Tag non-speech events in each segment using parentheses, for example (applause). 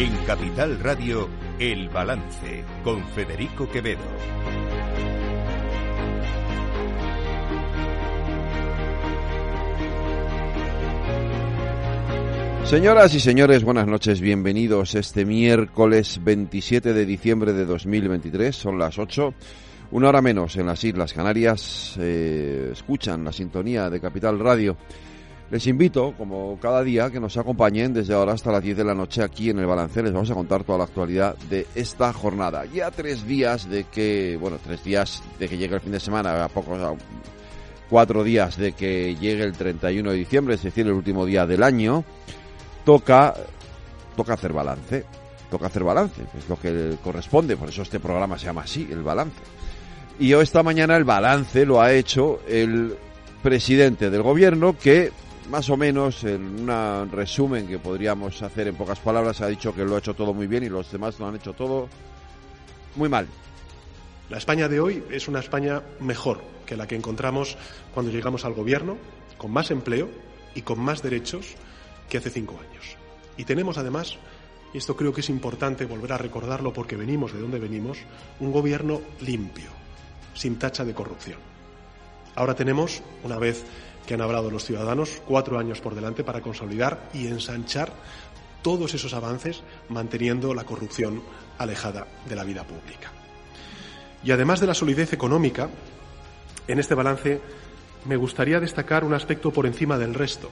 En Capital Radio, El Balance, con Federico Quevedo. Señoras y señores, buenas noches, bienvenidos este miércoles 27 de diciembre de 2023, son las 8, una hora menos en las Islas Canarias, eh, escuchan la sintonía de Capital Radio. Les invito, como cada día, que nos acompañen desde ahora hasta las 10 de la noche aquí en el Balance. Les vamos a contar toda la actualidad de esta jornada. Ya tres días de que, bueno, tres días de que llegue el fin de semana, a pocos, cuatro días de que llegue el 31 de diciembre, es decir, el último día del año toca, toca hacer balance. Toca hacer balance, es lo que corresponde, por eso este programa se llama así, el balance. Y yo esta mañana el balance lo ha hecho el presidente del gobierno que más o menos en un resumen que podríamos hacer en pocas palabras ha dicho que lo ha hecho todo muy bien y los demás lo han hecho todo muy mal. La España de hoy es una España mejor que la que encontramos cuando llegamos al gobierno, con más empleo y con más derechos que hace cinco años. Y tenemos además, y esto creo que es importante volver a recordarlo porque venimos de donde venimos, un gobierno limpio, sin tacha de corrupción. Ahora tenemos, una vez que han hablado los ciudadanos, cuatro años por delante para consolidar y ensanchar todos esos avances, manteniendo la corrupción alejada de la vida pública. Y además de la solidez económica, en este balance me gustaría destacar un aspecto por encima del resto,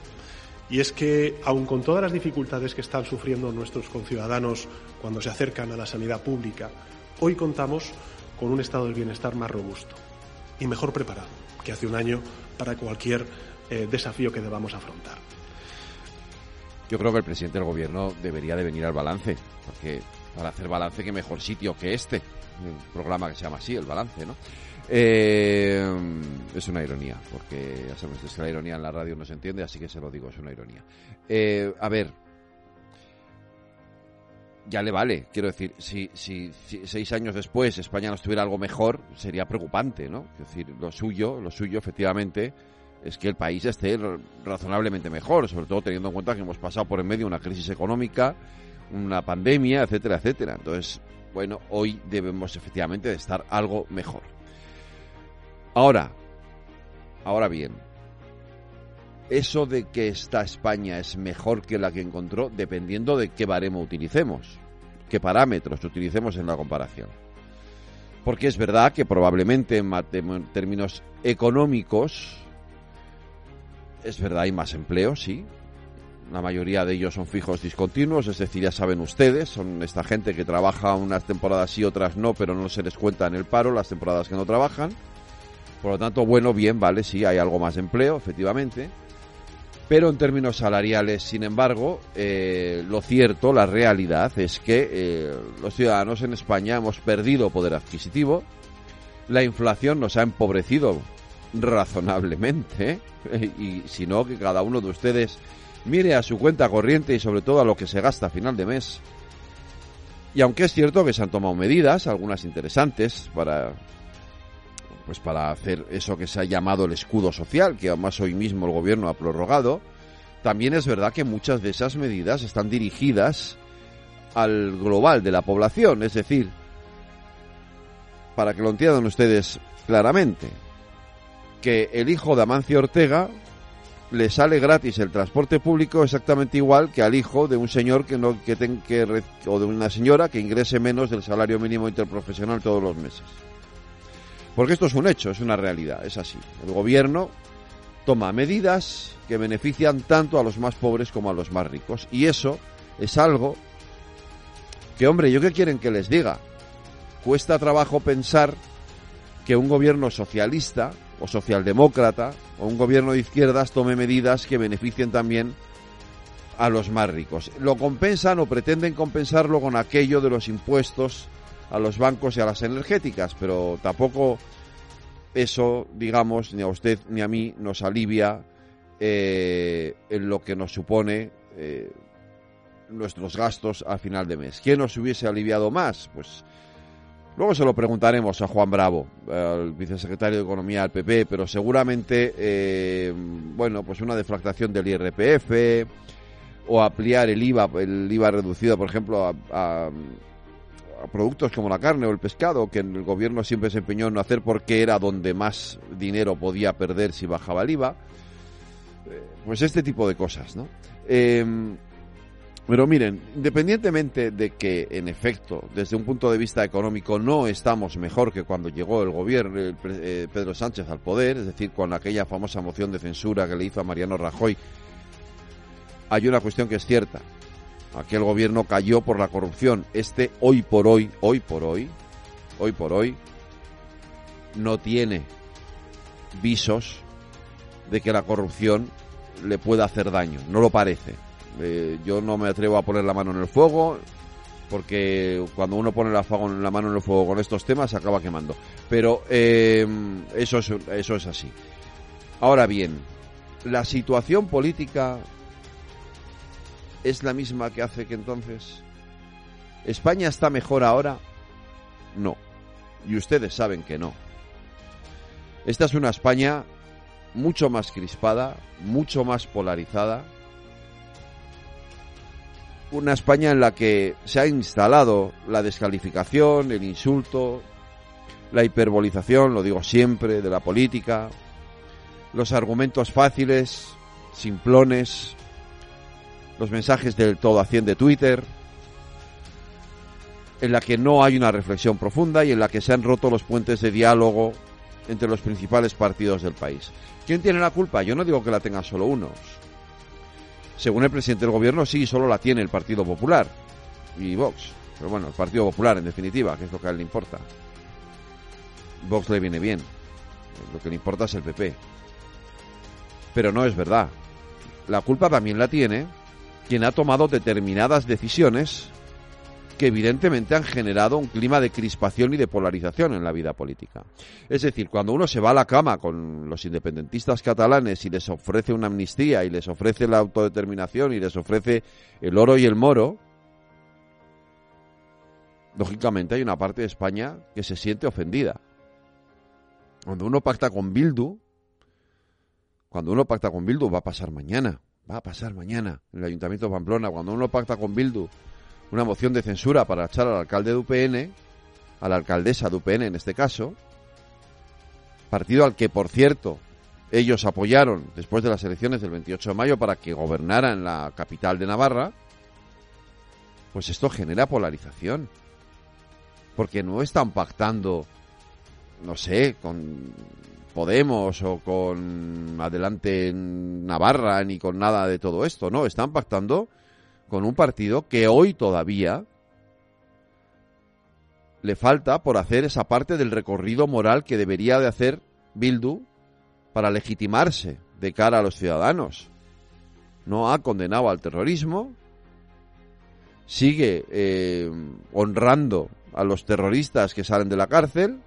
y es que, aun con todas las dificultades que están sufriendo nuestros conciudadanos cuando se acercan a la sanidad pública, hoy contamos con un estado del bienestar más robusto y mejor preparado que hace un año para cualquier eh, desafío que debamos afrontar. Yo creo que el presidente del gobierno debería de venir al balance, porque para hacer balance qué mejor sitio que este, un programa que se llama así, el balance, ¿no? Eh, es una ironía, porque ya sabemos que la ironía en la radio no se entiende, así que se lo digo, es una ironía. Eh, a ver, ya le vale, quiero decir, si, si, seis años después España no estuviera algo mejor, sería preocupante, ¿no? Es decir, lo suyo, lo suyo efectivamente es que el país esté razonablemente mejor, sobre todo teniendo en cuenta que hemos pasado por en medio una crisis económica, una pandemia, etcétera, etcétera. Entonces, bueno, hoy debemos efectivamente de estar algo mejor. Ahora, ahora bien, eso de que esta España es mejor que la que encontró dependiendo de qué baremo utilicemos, qué parámetros utilicemos en la comparación. Porque es verdad que probablemente en términos económicos, es verdad, hay más empleo, sí. La mayoría de ellos son fijos discontinuos, es decir, ya saben ustedes, son esta gente que trabaja unas temporadas sí, otras no, pero no se les cuenta en el paro las temporadas que no trabajan. Por lo tanto, bueno, bien, vale, sí, hay algo más de empleo, efectivamente. Pero en términos salariales, sin embargo, eh, lo cierto, la realidad es que eh, los ciudadanos en España hemos perdido poder adquisitivo, la inflación nos ha empobrecido razonablemente, ¿eh? (laughs) y si no, que cada uno de ustedes mire a su cuenta corriente y sobre todo a lo que se gasta a final de mes. Y aunque es cierto que se han tomado medidas, algunas interesantes, para pues para hacer eso que se ha llamado el escudo social, que además hoy mismo el gobierno ha prorrogado, también es verdad que muchas de esas medidas están dirigidas al global de la población, es decir, para que lo entiendan ustedes claramente, que el hijo de Amancio Ortega le sale gratis el transporte público exactamente igual que al hijo de un señor que no que, que o de una señora que ingrese menos del salario mínimo interprofesional todos los meses. Porque esto es un hecho, es una realidad, es así. El gobierno toma medidas que benefician tanto a los más pobres como a los más ricos. Y eso es algo que, hombre, ¿yo qué quieren que les diga? Cuesta trabajo pensar que un gobierno socialista o socialdemócrata o un gobierno de izquierdas tome medidas que beneficien también a los más ricos. Lo compensan o pretenden compensarlo con aquello de los impuestos a los bancos y a las energéticas, pero tampoco eso, digamos, ni a usted ni a mí nos alivia eh, en lo que nos supone eh, nuestros gastos a final de mes. ¿Quién nos hubiese aliviado más? Pues luego se lo preguntaremos a Juan Bravo, al vicesecretario de Economía del PP, pero seguramente, eh, bueno, pues una deflactación del IRPF, o ampliar el IVA, el IVA reducido, por ejemplo, a, productos como la carne o el pescado, que el gobierno siempre se empeñó en no hacer porque era donde más dinero podía perder si bajaba el IVA. Eh, pues este tipo de cosas, ¿no? Eh, pero miren, independientemente de que, en efecto, desde un punto de vista económico no estamos mejor que cuando llegó el gobierno, el, eh, Pedro Sánchez al poder, es decir, con aquella famosa moción de censura que le hizo a Mariano Rajoy, hay una cuestión que es cierta. Aquel gobierno cayó por la corrupción. Este, hoy por hoy, hoy por hoy, hoy por hoy, no tiene visos de que la corrupción le pueda hacer daño. No lo parece eh, yo no me atrevo a poner la mano en el fuego porque cuando uno pone la, mano en el fuego con estos temas se acaba quemando. Pero eh, eso, es, eso es así. Ahora bien, la situación política es la misma que hace que entonces. ¿España está mejor ahora? No. Y ustedes saben que no. Esta es una España mucho más crispada, mucho más polarizada, una España en la que se ha instalado la descalificación, el insulto, la hiperbolización, lo digo siempre, de la política, los argumentos fáciles, simplones, los mensajes del todo a 100 de Twitter, en la que no hay una reflexión profunda y en la que se han roto los puentes de diálogo entre los principales partidos del país. ¿Quién tiene la culpa? Yo no digo que la tenga solo unos. Según el presidente del gobierno, sí, solo la tiene el Partido Popular y Vox. Pero bueno, el Partido Popular, en definitiva, que es lo que a él le importa. Vox le viene bien. Lo que le importa es el PP. Pero no es verdad. La culpa también la tiene quien ha tomado determinadas decisiones que evidentemente han generado un clima de crispación y de polarización en la vida política. Es decir, cuando uno se va a la cama con los independentistas catalanes y les ofrece una amnistía y les ofrece la autodeterminación y les ofrece el oro y el moro, lógicamente hay una parte de España que se siente ofendida. Cuando uno pacta con Bildu, cuando uno pacta con Bildu va a pasar mañana, va a pasar mañana en el Ayuntamiento de Pamplona, cuando uno pacta con Bildu una moción de censura para echar al alcalde de UPN, a la alcaldesa de UPN en este caso, partido al que, por cierto, ellos apoyaron después de las elecciones del 28 de mayo para que gobernara en la capital de Navarra, pues esto genera polarización. Porque no están pactando, no sé, con Podemos o con Adelante Navarra ni con nada de todo esto, no, están pactando con un partido que hoy todavía le falta por hacer esa parte del recorrido moral que debería de hacer Bildu para legitimarse de cara a los ciudadanos. No ha condenado al terrorismo, sigue eh, honrando a los terroristas que salen de la cárcel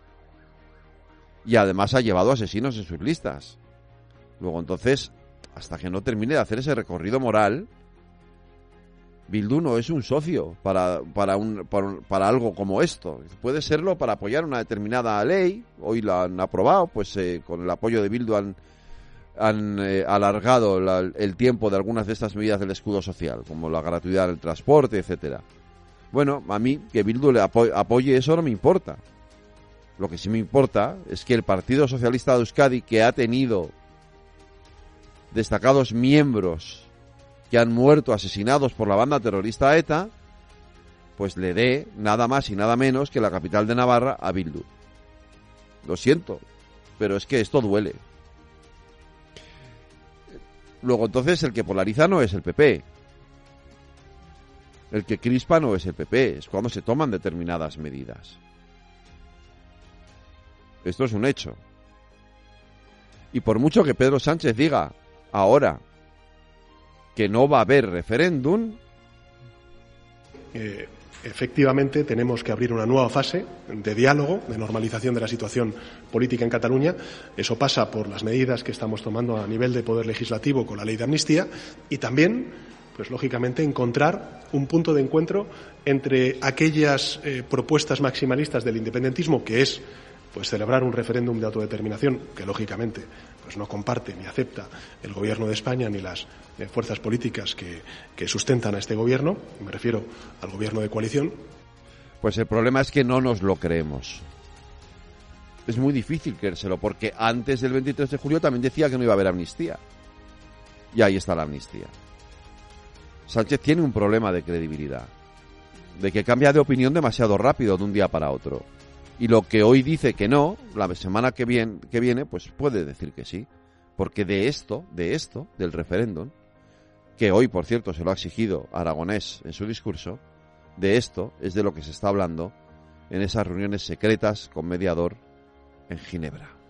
y además ha llevado asesinos en sus listas. Luego entonces, hasta que no termine de hacer ese recorrido moral, Bildu no es un socio para, para, un, para, algo como esto. Puede serlo para apoyar una determinada ley. Hoy la han aprobado, pues eh, con el apoyo de Bildu han, han eh, alargado el tiempo de algunas de estas medidas del escudo social, como la gratuidad del transporte, etcétera. Bueno, a mí que Bildu le apoye eso no me importa. Lo que sí me importa es que el Partido Socialista de Euskadi, que ha tenido destacados miembros que han muerto asesinados por la banda terrorista ETA, pues le dé nada más y nada menos que la capital de Navarra a Bildu. Lo siento, pero es que esto duele. Luego entonces el que polariza no es el PP. El que crispa no es el PP, es cuando se toman determinadas medidas. Esto es un hecho. Y por mucho que Pedro Sánchez diga ahora que no va a haber referéndum. Eh, efectivamente, tenemos que abrir una nueva fase de diálogo, de normalización de la situación política en Cataluña. Eso pasa por las medidas que estamos tomando a nivel de poder legislativo con la ley de amnistía y también pues lógicamente encontrar un punto de encuentro entre aquellas eh, propuestas maximalistas del independentismo, que es pues celebrar un referéndum de autodeterminación que lógicamente pues no comparte ni acepta el gobierno de España ni las eh, fuerzas políticas que, que sustentan a este gobierno, me refiero al gobierno de coalición. Pues el problema es que no nos lo creemos. Es muy difícil creérselo porque antes del 23 de julio también decía que no iba a haber amnistía. Y ahí está la amnistía. Sánchez tiene un problema de credibilidad, de que cambia de opinión demasiado rápido de un día para otro. Y lo que hoy dice que no, la semana que viene, que viene pues puede decir que sí. Porque de esto, de esto, del referéndum, que hoy, por cierto, se lo ha exigido Aragonés en su discurso, de esto es de lo que se está hablando en esas reuniones secretas con mediador en Ginebra.